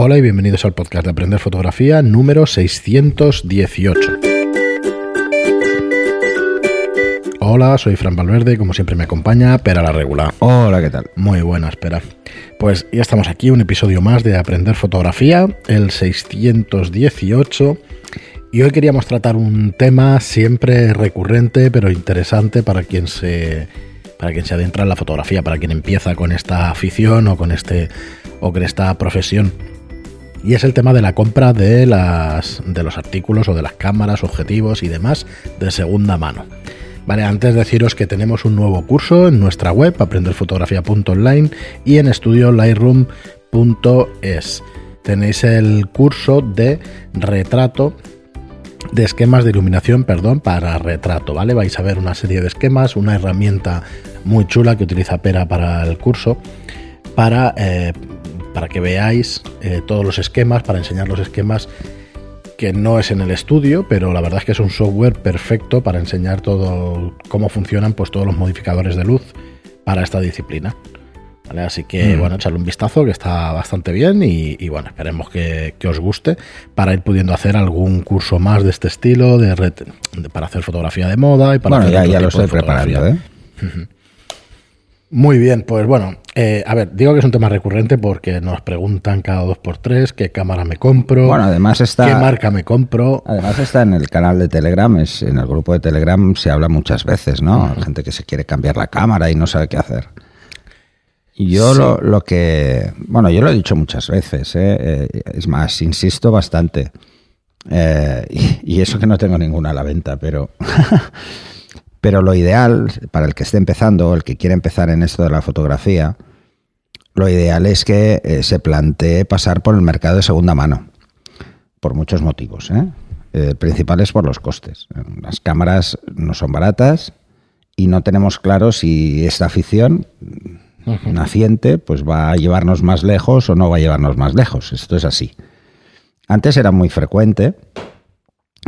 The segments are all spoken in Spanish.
Hola y bienvenidos al podcast de Aprender Fotografía número 618. Hola, soy Fran Valverde como siempre me acompaña Pera la Regular. Hola, ¿qué tal? Muy buena, espera. Pues ya estamos aquí, un episodio más de Aprender Fotografía, el 618. Y hoy queríamos tratar un tema siempre recurrente pero interesante para quien se para quien se adentra en la fotografía, para quien empieza con esta afición o con este o con esta profesión y es el tema de la compra de, las, de los artículos o de las cámaras, objetivos y demás de segunda mano. Vale, antes deciros que tenemos un nuevo curso en nuestra web, aprenderfotografía.online y en estudiolightroom.es. Tenéis el curso de retrato de esquemas de iluminación, perdón, para retrato, ¿vale? Vais a ver una serie de esquemas, una herramienta muy chula que utiliza Pera para el curso, para eh, para que veáis eh, todos los esquemas, para enseñar los esquemas que no es en el estudio, pero la verdad es que es un software perfecto para enseñar todo cómo funcionan pues, todos los modificadores de luz para esta disciplina. Así que, mm. bueno, echarle un vistazo que está bastante bien y, bueno, esperemos que, os guste para ir pudiendo hacer algún curso más de este estilo, de, para hacer fotografía de moda y para bueno, ya, ya lo estoy preparando, ¿eh? Muy bien, pues bueno, eh, a ver, digo que es un tema recurrente porque nos preguntan cada dos por tres qué cámara me compro, bueno, además está, qué marca me compro. Además está en el canal de Telegram, es, en el grupo de Telegram se habla muchas veces, ¿no? Gente que se quiere cambiar la cámara y no sabe qué hacer. Yo lo, lo, que, bueno, yo lo he dicho muchas veces, ¿eh? Eh, es más, insisto bastante. Y, y, eso que no tengo ninguna a la venta, pero Pero lo ideal, para el que esté empezando, el que quiere empezar en esto de la fotografía, lo ideal es que eh, se plantee pasar por el mercado de segunda mano, por muchos motivos. ¿eh? El principal es por los costes. Las cámaras no son baratas y no tenemos claro si esta afición naciente pues va a llevarnos más lejos o no va a llevarnos más lejos. Esto es así. Antes era muy frecuente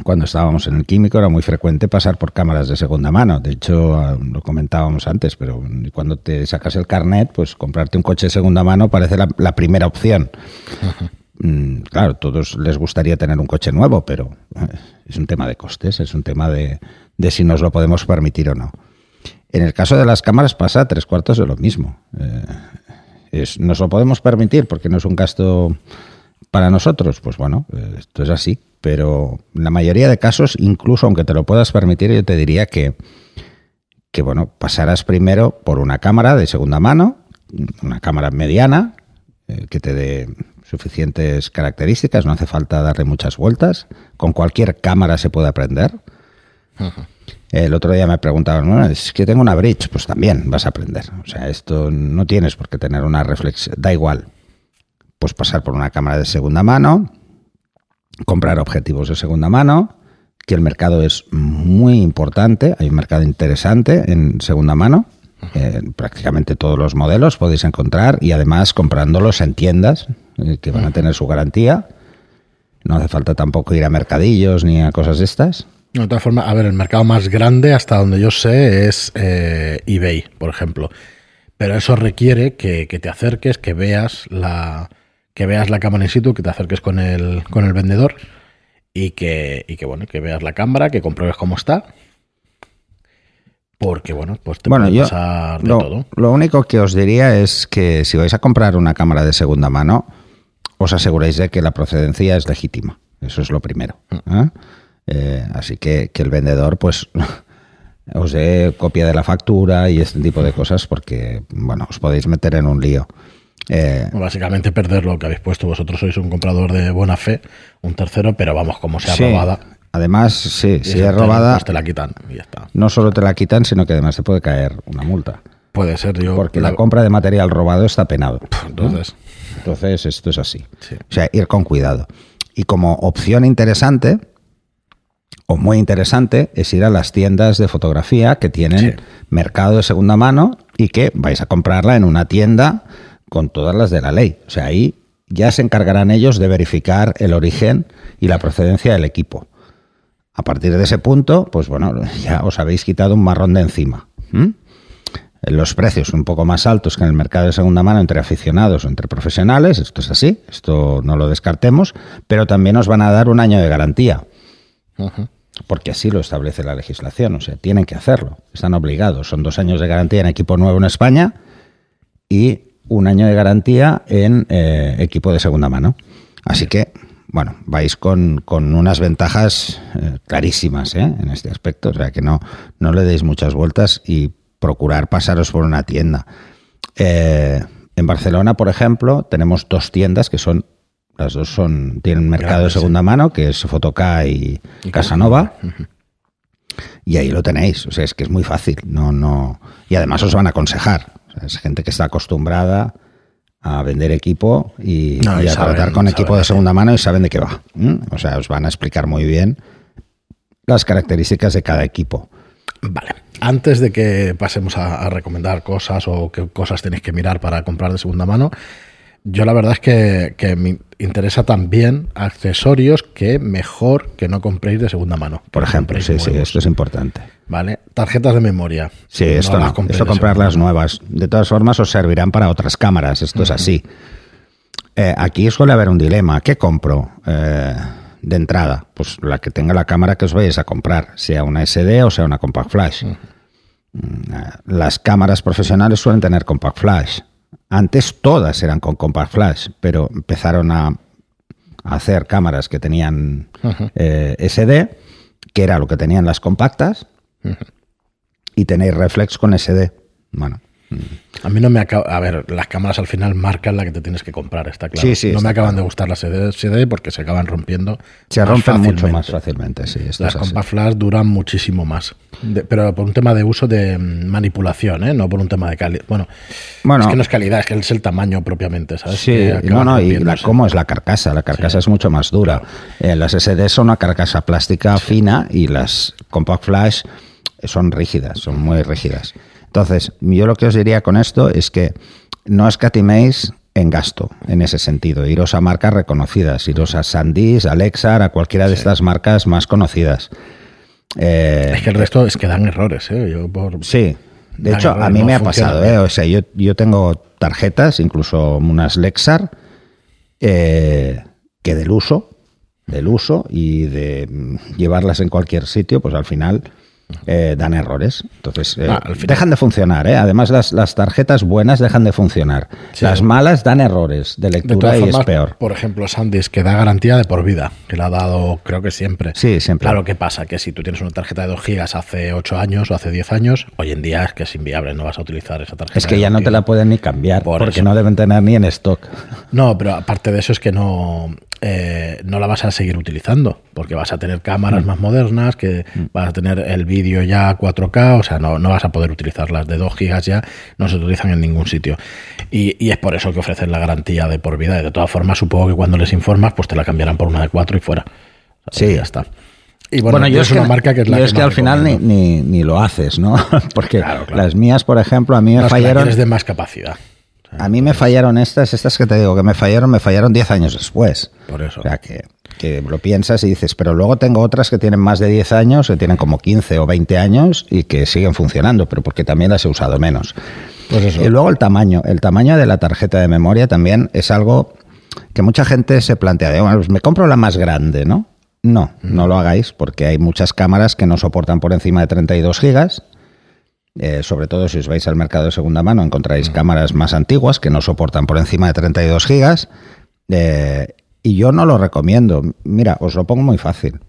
cuando estábamos en el químico era muy frecuente pasar por cámaras de segunda mano. De hecho, ah, lo comentábamos antes, pero cuando te sacas el carnet, pues comprarte un coche de segunda mano parece la, primera opción. Mm, claro, todos les gustaría tener un coche nuevo, pero eh, es un tema de costes, es un tema de, si nos lo podemos permitir o no. En el caso de las cámaras pasa tres cuartos de lo mismo. Eh, ¿Nos lo podemos permitir porque no es un gasto para nosotros? Pues bueno, eh, esto es así pero en la mayoría de casos, incluso aunque te lo puedas permitir, yo te diría que, que bueno, pasarás primero por una cámara de segunda mano, una cámara mediana, eh, que te dé suficientes características, no hace falta darle muchas vueltas, con cualquier cámara se puede aprender. El otro día me preguntaban, bueno, es que tengo una bridge, pues también vas a aprender. O sea, esto no tienes por qué tener una reflexión, da igual. Pues pasar por una cámara de segunda mano, comprar objetivos de segunda mano, que el mercado es muy importante, hay un mercado interesante en segunda mano. Eh, prácticamente todos los modelos podéis encontrar y además comprándolos en tiendas eh, que van a tener su garantía. No hace falta tampoco ir a mercadillos ni a cosas de estas. De todas formas, a ver, el mercado más grande hasta donde yo sé es eh, eBay, por ejemplo. Pero eso requiere que, que te acerques, que veas la, que veas la cámara in situ, que te acerques con el, con el vendedor y que, y que, bueno, que veas la cámara, que compruebes cómo está. Porque, bueno, pues te puede pasar de lo, todo. Lo único que os diría es que si vais a comprar una cámara de segunda mano, os aseguréis de que la procedencia es legítima. Eso es lo primero. Mm. ¿eh? Eh, así que, que el vendedor, pues os dé copia de la factura y este tipo de cosas porque, bueno, os podéis meter en un lío. Eh, Básicamente perder lo que habéis puesto. Vosotros sois un comprador de buena fe, un tercero, pero vamos, como sea robada. Además, sí, si es robada. Pues te la quitan y ya está. No solo te la quitan, sino que además te puede caer una multa. Puede ser, yo. Porque la, compra de material robado está penado. Entonces. Entonces, esto es así. O sea, ir con cuidado. Y como opción interesante, o muy interesante, es ir a las tiendas de fotografía que tienen mercado de segunda mano y que vais a comprarla en una tienda con todas las de la ley. O sea, ahí ya se encargarán ellos de verificar el origen y la procedencia del equipo. A partir de ese punto, pues bueno, ya os habéis quitado un marrón de encima. los precios un poco más altos que en el mercado de segunda mano entre aficionados o entre profesionales, esto es así, esto no lo descartemos, pero también os van a dar un año de garantía. Porque así lo establece la legislación, o sea, tienen que hacerlo, están obligados. Son dos años de garantía en equipo nuevo en España y un año de garantía en eh, equipo de segunda mano. Así que, bueno, vais con, unas ventajas eh, clarísimas ¿eh? en este aspecto, o sea, que no, no le deis muchas vueltas y procurar pasaros por una tienda. En Barcelona, por ejemplo, tenemos dos tiendas que son, las dos son, tienen mercado de segunda mano, que es Fotoca y, Casanova. Y ahí lo tenéis. O sea, es que es muy fácil. No, no. Y además os van a aconsejar. Es gente que está acostumbrada a vender equipo y, a tratar con equipo de segunda mano y saben de qué va. O sea, os van a explicar muy bien las características de cada equipo. Vale. Antes de que pasemos a, recomendar cosas o qué cosas tenéis que mirar para comprar de segunda mano, yo la verdad es que, me interesa también accesorios que mejor que no compréis de segunda mano. Por ejemplo, sí, sí, esto es importante. ¿Vale? Tarjetas de memoria. Sí, esto no, esto comprar las nuevas. De todas formas, os servirán para otras cámaras, esto es así. Eh, aquí suele haber un dilema. ¿Qué compro? Eh, de entrada, pues la que tenga la cámara que os vayáis a comprar, sea una SD o sea una compact flash. Mm, las cámaras profesionales suelen tener compact flash. Antes todas eran con compact flash, pero empezaron a, hacer cámaras que tenían eh, SD, que era lo que tenían las compactas, y tenéis reflex con SD. Bueno, a mí no me acaba. A ver, las cámaras al final marcan la que te tienes que comprar, está claro. no me acaban de gustar las CD, porque se acaban rompiendo. Se rompen mucho más fácilmente, sí. las compact flash duran muchísimo más. pero por un tema de uso de manipulación, ¿eh? no por un tema de calidad. Bueno, es que no es calidad, es que es el tamaño propiamente, ¿sabes? Sí, no, no, y cómo es la carcasa. La carcasa es mucho más dura. Eh, las SD son una carcasa plástica fina y las compact flash son rígidas, son muy rígidas. Entonces, yo lo que os diría con esto es que no escatiméis en gasto en ese sentido. Iros a marcas reconocidas, iros a Sandys, Alexa, a cualquiera de estas marcas más conocidas. Eh, es que el resto es que dan errores, ¿eh? Yo Sí, de hecho, a mí me ha pasado, ¿eh? O sea, yo, yo tengo tarjetas, incluso unas Lexar, eh, que del uso, del uso y de llevarlas en cualquier sitio, pues al final eh, dan errores. Entonces, eh, ah, dejan de funcionar. ¿eh? Además, las, tarjetas buenas dejan de funcionar. las malas dan errores de lectura y es peor. Por ejemplo, Sandys, que da garantía de por vida, que la ha dado, creo que siempre. Sí, siempre. Claro, ¿qué pasa? Que si tú tienes una tarjeta de 2 gigas hace 8 años o hace 10 años, hoy en día es que es inviable, no vas a utilizar esa tarjeta. Es que ya no te la pueden ni cambiar, porque no deben tener ni en stock. No, pero aparte de eso es que no eh, no la vas a seguir utilizando, porque vas a tener cámaras mm. más modernas, que mm. vas a tener el vídeo ya 4K, o sea, no, no vas a poder utilizarlas de 2 gigas ya, no se utilizan en ningún sitio. Y, es por eso que ofrecen la garantía de por vida. Y de todas formas, supongo que cuando les informas, pues te la cambiarán por una de 4 y fuera. sí, ya está. Y bueno, yo es una marca que es la que, es que al final ni, ni, lo haces, ¿no? Porque las mías, por ejemplo, a mí me fallaron. de más capacidad. A mí me fallaron estas, estas que te digo que me fallaron, me fallaron 10 años después. Por eso. O sea, que, que, lo piensas y dices, pero luego tengo otras que tienen más de 10 años, que tienen como 15 o 20 años y que siguen funcionando, pero porque también las he usado menos. Pues eso. Y luego el tamaño. El tamaño de la tarjeta de memoria también es algo que mucha gente se plantea, de, bueno, pues me compro la más grande, ¿no? No, no lo hagáis porque hay muchas cámaras que no soportan por encima de 32 gigas eh, sobre todo si os vais al mercado de segunda mano, encontráis cámaras más antiguas que no soportan por encima de 32 gigas. Eh, y yo no lo recomiendo. Mira, os lo pongo muy fácil.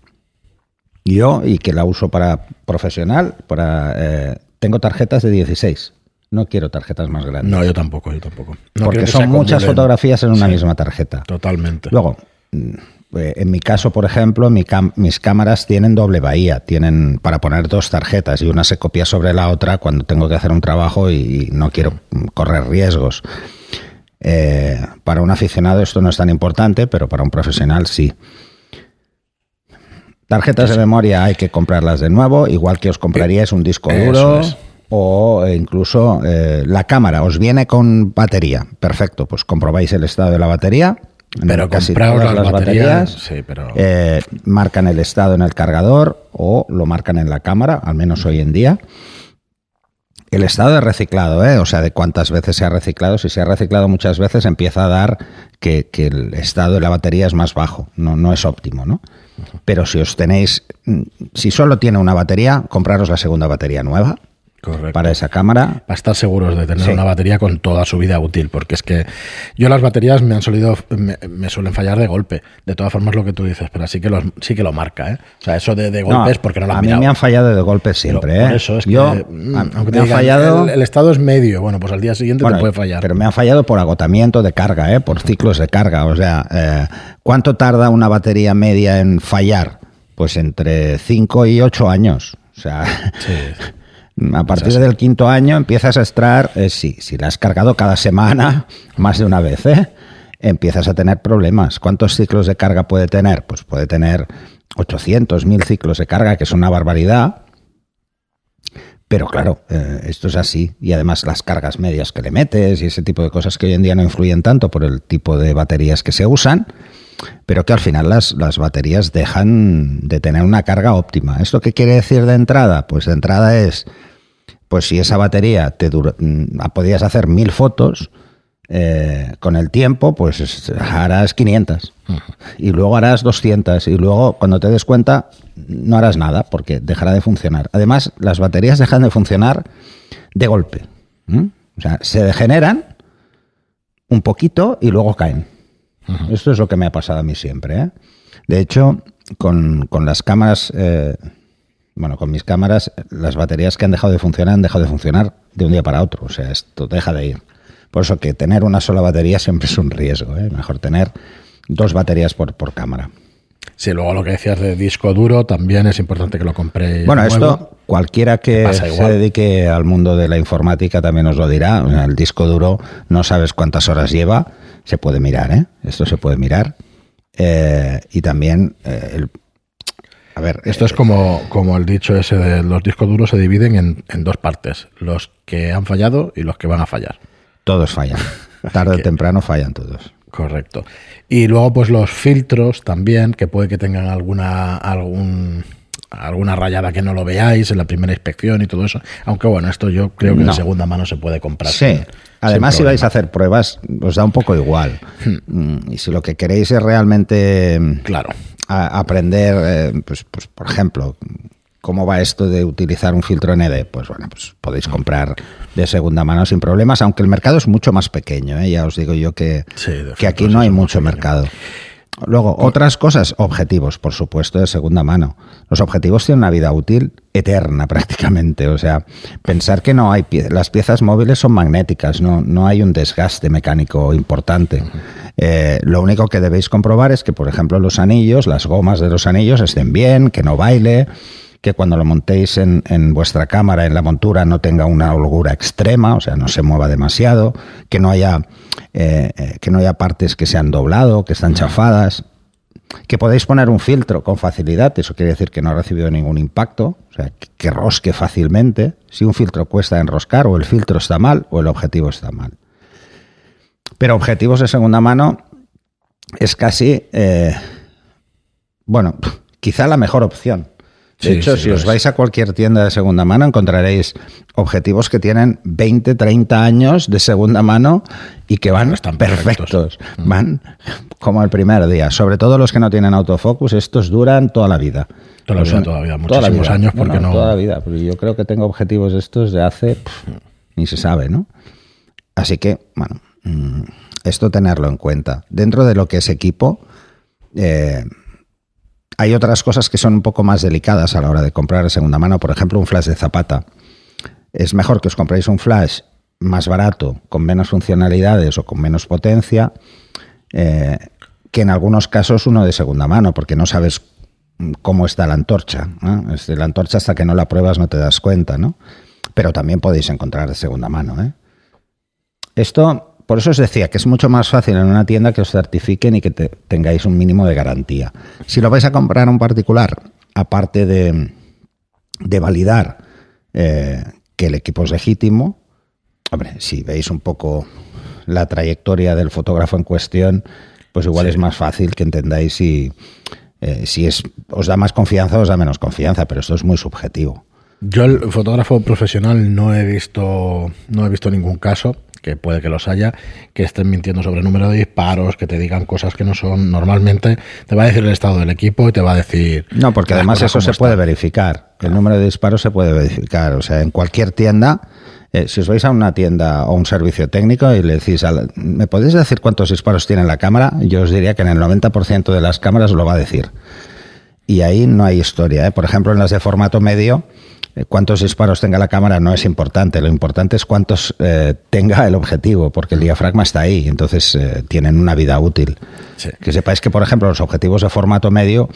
Yo, y que la uso para profesional, para eh, tengo tarjetas de 16. No quiero tarjetas más grandes. No, yo tampoco, yo tampoco. porque son muchas fotografías en una misma tarjeta. Totalmente. Luego, mm, en mi caso, por ejemplo, mis cámaras tienen doble bahía, tienen para poner dos tarjetas y una se copia sobre la otra cuando tengo que hacer un trabajo y, no quiero correr riesgos. Eh, para un aficionado esto no es tan importante, pero para un profesional sí. Tarjetas de memoria hay que comprarlas de nuevo, igual que os compraríais un disco duro o incluso eh, la cámara. Os viene con batería. Perfecto, pues comprobáis el estado de la batería pero todas las, baterías, eh, marcan el estado en el cargador o lo marcan en la cámara, al menos hoy en día. el estado de reciclado, ¿eh? o sea, de cuántas veces se ha reciclado. Si se ha reciclado muchas veces, empieza a dar que, que el estado de la batería es más bajo, no, no es óptimo, ¿no? Pero si os tenéis, mm, si solo tiene una batería, compraros la segunda batería nueva Correcto. para esa cámara. Para estar seguros de tener Sí. una batería con toda su vida útil, porque es que yo las baterías me han solido, me, me suelen fallar de golpe. De todas formas, lo que tú dices, pero sí que, los, sí que lo marca, ¿eh? O sea, eso de, de No, golpes, porque no lo has a mí mirado. me han fallado de golpe siempre. ¿eh? eso es Yo, que, mm, aunque me han digan, fallado. el, el estado es medio, bueno, pues al día siguiente Bueno, te puede fallar. Pero me han fallado por agotamiento de carga, ¿eh? por ciclos de carga. O sea, eh, ¿cuánto tarda una batería media en fallar? Pues entre 5 y 8 años. O sea, Sí. A partir del quinto año empiezas a extraer, eh, sí, si la has cargado cada semana, más de una vez, ¿eh? empiezas a tener problemas. ¿Cuántos ciclos de carga puede tener? Pues puede tener 800, 1000 ciclos de carga, que es una barbaridad. Pero claro, eh, esto es así. Y además las cargas medias que le metes y ese tipo de cosas que hoy en día no influyen tanto por el tipo de baterías que se usan, pero que al final las, las baterías dejan de tener una carga óptima. ¿Esto qué quiere decir de entrada? Pues de entrada es, pues si esa batería te dura, mm, podías hacer mil fotos, eh, con el tiempo, pues es- harás 500 y luego harás 200 y luego cuando te des cuenta no harás nada porque dejará de funcionar. Además, las baterías dejan de funcionar de golpe. O sea, se degeneran un poquito y luego caen. Esto es lo que me ha pasado a mí siempre. ¿eh? De hecho, con, con las cámaras, eh, bueno, con mis cámaras, las baterías que han dejado de funcionar han dejado de funcionar de un día para otro. O sea, esto deja de ir. Por eso que tener una sola batería siempre es un riesgo. ¿eh? Mejor tener dos baterías por, por cámara. Sí, luego lo que decías de disco duro, también es importante que lo compre Bueno, nuevo. esto cualquiera que se dedique al mundo de la informática también os lo dirá. El disco duro no sabes cuántas horas lleva, se puede mirar, ¿eh? Esto se puede mirar. Eh, y también, eh, el- a ver, Esto es como, como el dicho ese de los discos duros se dividen en, en dos partes, los que han fallado y los que van a fallar. todos fallan. Tarde o temprano fallan todos. Correcto. Y luego, pues los filtros también, que puede que tengan alguna, algún, alguna rayada que no lo veáis en la primera inspección y todo eso. Aunque bueno, esto yo creo que No. de segunda mano se puede comprar. Sí. Además, si vais a hacer pruebas, os da un poco igual. Mm, Y si lo que queréis es realmente mm, Claro. a- aprender, eh, pues, pues, por ejemplo, cómo va esto de utilizar un filtro ND, pues bueno, pues podéis comprar de segunda mano sin problemas, aunque el mercado es mucho más pequeño, ¿eh? ya os digo yo que, Sí, que aquí no hay mucho mercado. Luego, otras cosas, objetivos, por supuesto, de segunda mano. Los objetivos tienen una vida útil eterna prácticamente. O sea, pensar que no hay pie- las piezas móviles son magnéticas, no, no hay un desgaste mecánico importante. Eh, lo único que debéis comprobar es que, por ejemplo, los anillos, las gomas de los anillos estén bien, que no baile, que cuando lo montéis en, en vuestra cámara, en la montura, no tenga una holgura extrema, o sea, no se mueva demasiado, que no haya, eh, eh, que no haya partes que se han doblado, que están chafadas, que podéis poner un filtro con facilidad, eso quiere decir que no ha recibido ningún impacto, o sea, que, que rosque fácilmente. Si un filtro cuesta enroscar, o el filtro está mal, o el objetivo está mal. Pero objetivos de segunda mano es casi, eh, bueno, quizá la mejor opción. De Sí, hecho, sí, si os vais a cualquier tienda de segunda mano, encontraréis objetivos que tienen 20, 30 años de segunda mano y que van Están perfectos. perfectos. Van como el primer día. Sobre todo los que no tienen autofocus, estos duran toda la vida. Toda la vida, un- todavía, toda la muchísimos vida. años, porque no- Toda la vida. Porque yo creo que tengo objetivos de estos de hace... ni se sabe, ¿no? Así que, bueno, mm, esto tenerlo en cuenta. Dentro de lo que es equipo, eh, hay otras cosas que son un poco más delicadas a la hora de comprar de segunda mano. Por ejemplo, un flash de zapata. Es mejor que os compréis un flash más barato, con menos funcionalidades o con menos potencia, eh, que en algunos casos uno de segunda mano, porque no sabes cómo está la antorcha. la antorcha hasta que no la pruebas no te das cuenta, ¿no? Pero también podéis encontrar de segunda mano, ¿eh? Esto, por eso os decía que es mucho más fácil en una tienda que os certifiquen y que te- tengáis un mínimo de garantía. Si lo vais a comprar a un particular, aparte de, de validar eh, que el equipo es legítimo, hombre, si veis un poco la trayectoria del fotógrafo en cuestión, pues igual es más fácil que entendáis si, eh, si es, os da más confianza o os da menos confianza, pero esto es muy subjetivo. Yo el fotógrafo profesional no he visto no he visto ningún caso que puede que los haya, que estén mintiendo sobre el número de disparos, que te digan cosas que no son. Normalmente te va a decir el estado del equipo y te va a decir. No, porque además eso se puede verificar. El número de disparos se puede verificar. O sea, en cualquier tienda. Eh, si os vais a una tienda o un servicio técnico y le decís, ¿me podéis decir cuántos disparos tiene la cámara? Yo os diría que en el 90% de las cámaras lo va a decir. Y ahí no hay historia. ¿eh? Por ejemplo, en las de formato medio, cuántos disparos tenga la cámara no es importante, lo importante es cuántos eh, tenga el objetivo, porque el diafragma está ahí, entonces eh, tienen una vida útil. Que sepáis que, por ejemplo, los objetivos de formato medio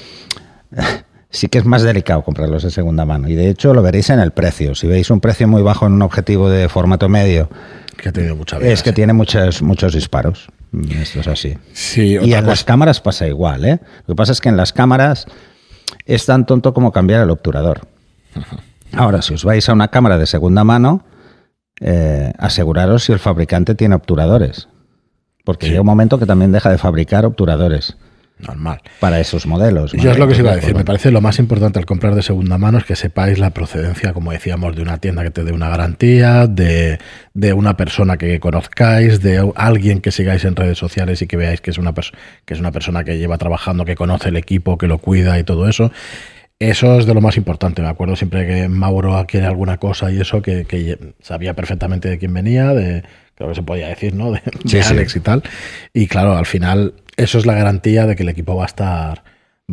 sí que es más delicado comprarlos de segunda mano, y de hecho lo veréis en el precio. Si veis un precio muy bajo en un objetivo de formato medio, que mucha es que tiene muchos, muchos disparos. Esto es así. Sí, y en las cámaras pasa igual, ¿eh? Lo que pasa es que en las cámaras es tan tonto como cambiar el obturador. Ahora, si os vais a una cámara de segunda mano, eh, aseguraros si el fabricante tiene obturadores. Porque llega un momento que también deja de fabricar obturadores. Normal. Para esos modelos. Yo es lo que os iba a decir. Me parece lo más importante al comprar de segunda mano es que sepáis la procedencia, como decíamos, de una tienda que te dé una garantía, de, de una persona que conozcáis, de alguien que sigáis en redes sociales y que veáis que es una, que es una persona que lleva trabajando, que conoce el equipo, que lo cuida y todo eso. Eso es de lo más importante. Me acuerdo siempre que Mauro quiere alguna cosa y eso, que, sabía perfectamente de quién venía, de creo que se podía decir, ¿no? De, Alex y tal. Y claro, al final, eso es la garantía de que el equipo va a estar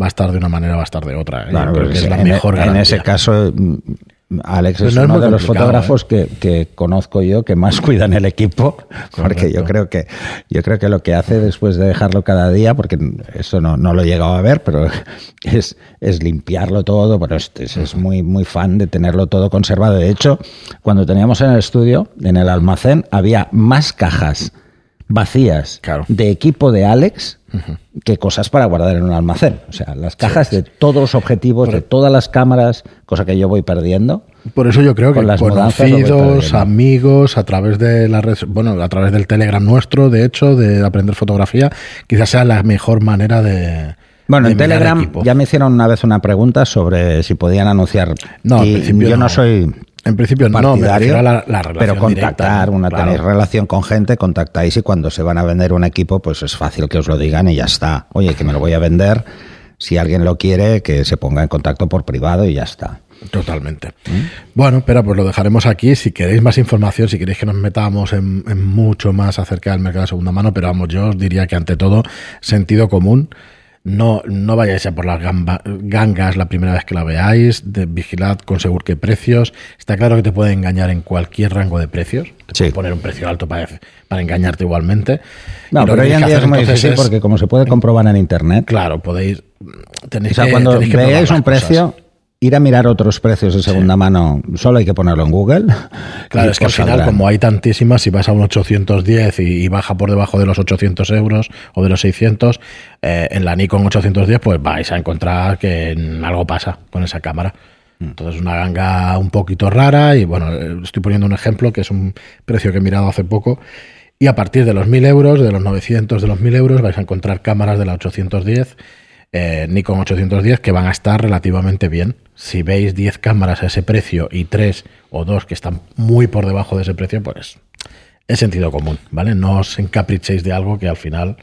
va a estar de una manera, va a estar de otra. Claro, es la mejor en ese caso, Alex es uno de los fotógrafos ¿eh? que, conozco yo que más cuidan el equipo, porque yo creo que yo creo que lo que hace después de dejarlo cada día, porque eso no, no lo he llegado a ver, pero es, es limpiarlo todo, bueno, es, es, muy, muy fan de tenerlo todo conservado. De hecho, cuando teníamos en el estudio, en el almacén, había más cajas vacías de equipo de Alex que cosas para guardar en un almacén. O sea, las cajas de todos los objetivos, de todas las cámaras, cosa que yo voy perdiendo. Por eso yo creo que las conocidos, amigos, a través de la red, bueno, a través del Telegram nuestro, de hecho, de aprender fotografía, quizás sea la mejor manera de, bueno, en Telegram ya me hicieron una vez una pregunta sobre si podían anunciar. No, y yo no soy en principio no, me la, la relación pero contactar, una tenéis relación con gente, contactáis y cuando se van a vender un equipo, pues es fácil que os lo digan y ya está. Oye, que me lo voy a vender, si alguien lo quiere, que se ponga en contacto por privado y ya está. Totalmente. ¿Mm? Bueno, pero pues lo dejaremos aquí. Si queréis más información, si queréis que nos metamos en, en mucho más acerca del mercado de segunda mano, pero vamos, yo os diría que ante todo, sentido común no, no vayáis a por las gangas la primera vez que la veáis. De, vigilad con seguro qué precios. Está claro que te puede engañar en cualquier rango de precios. Te poner un precio alto para, para engañarte igualmente. No, pero hoy en día es muy difícil porque como se puede comprobar en internet. Claro, podéis. Tenéis o sea, cuando veáis un precio, ir a mirar otros precios de segunda mano, solo hay que ponerlo en Google. Claro, es que al final, como hay tantísimas, si vas a un 810 y, baja por debajo de los 800 euros o de los 600, eh, en la Nikon 810, pues vais a encontrar que algo pasa con esa cámara. Mm. Entonces, una ganga un poquito rara y bueno, eh, estoy poniendo un ejemplo que es un precio que he mirado hace poco. Y a partir de los 1000 euros, de los 900, de los 1000 euros, vais a encontrar cámaras de la 810 eh, Nikon 810 que van a estar relativamente bien. Si veis 10 cámaras a ese precio y 3 o 2 que están muy por debajo de ese precio, pues es sentido común, ¿vale? No os encaprichéis de algo que al final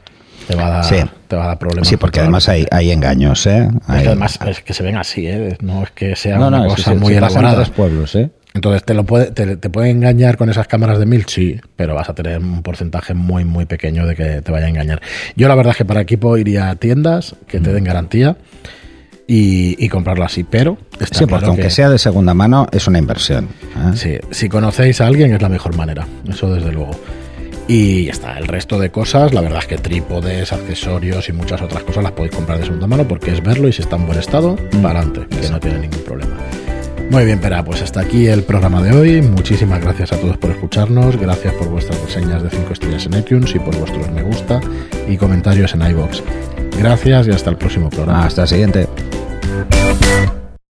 te va a dar, te va a dar problemas. Sí, porque además hay, hay engaños, ¿eh? además es que se ven así, ¿eh? No es que sea una cosa muy elaborada. En pueblos, ¿eh? Entonces, ¿te, lo puede, te, puede engañar con esas cámaras de mil? Sí, pero vas a tener un porcentaje muy, muy pequeño de que te vaya a engañar. Yo la verdad es que para equipo iría a tiendas que te den garantía y, comprarlo así, pero... sí, porque aunque sea de segunda mano, es una inversión. ¿eh? Sí, si conocéis a alguien es la mejor manera, eso desde luego. Y ya está, el resto de cosas, la verdad es que trípodes, accesorios y muchas otras cosas las podéis comprar de segunda mano porque es verlo y si está en buen estado, mm. para adelante, que no tiene ningún problema. Muy bien, Pera, pues hasta aquí el programa de hoy. Muchísimas gracias a todos por escucharnos. Gracias por vuestras reseñas de 5 estrellas en iTunes y por vuestros me gusta y comentarios en iBox. Gracias y hasta el próximo programa. Hasta el siguiente.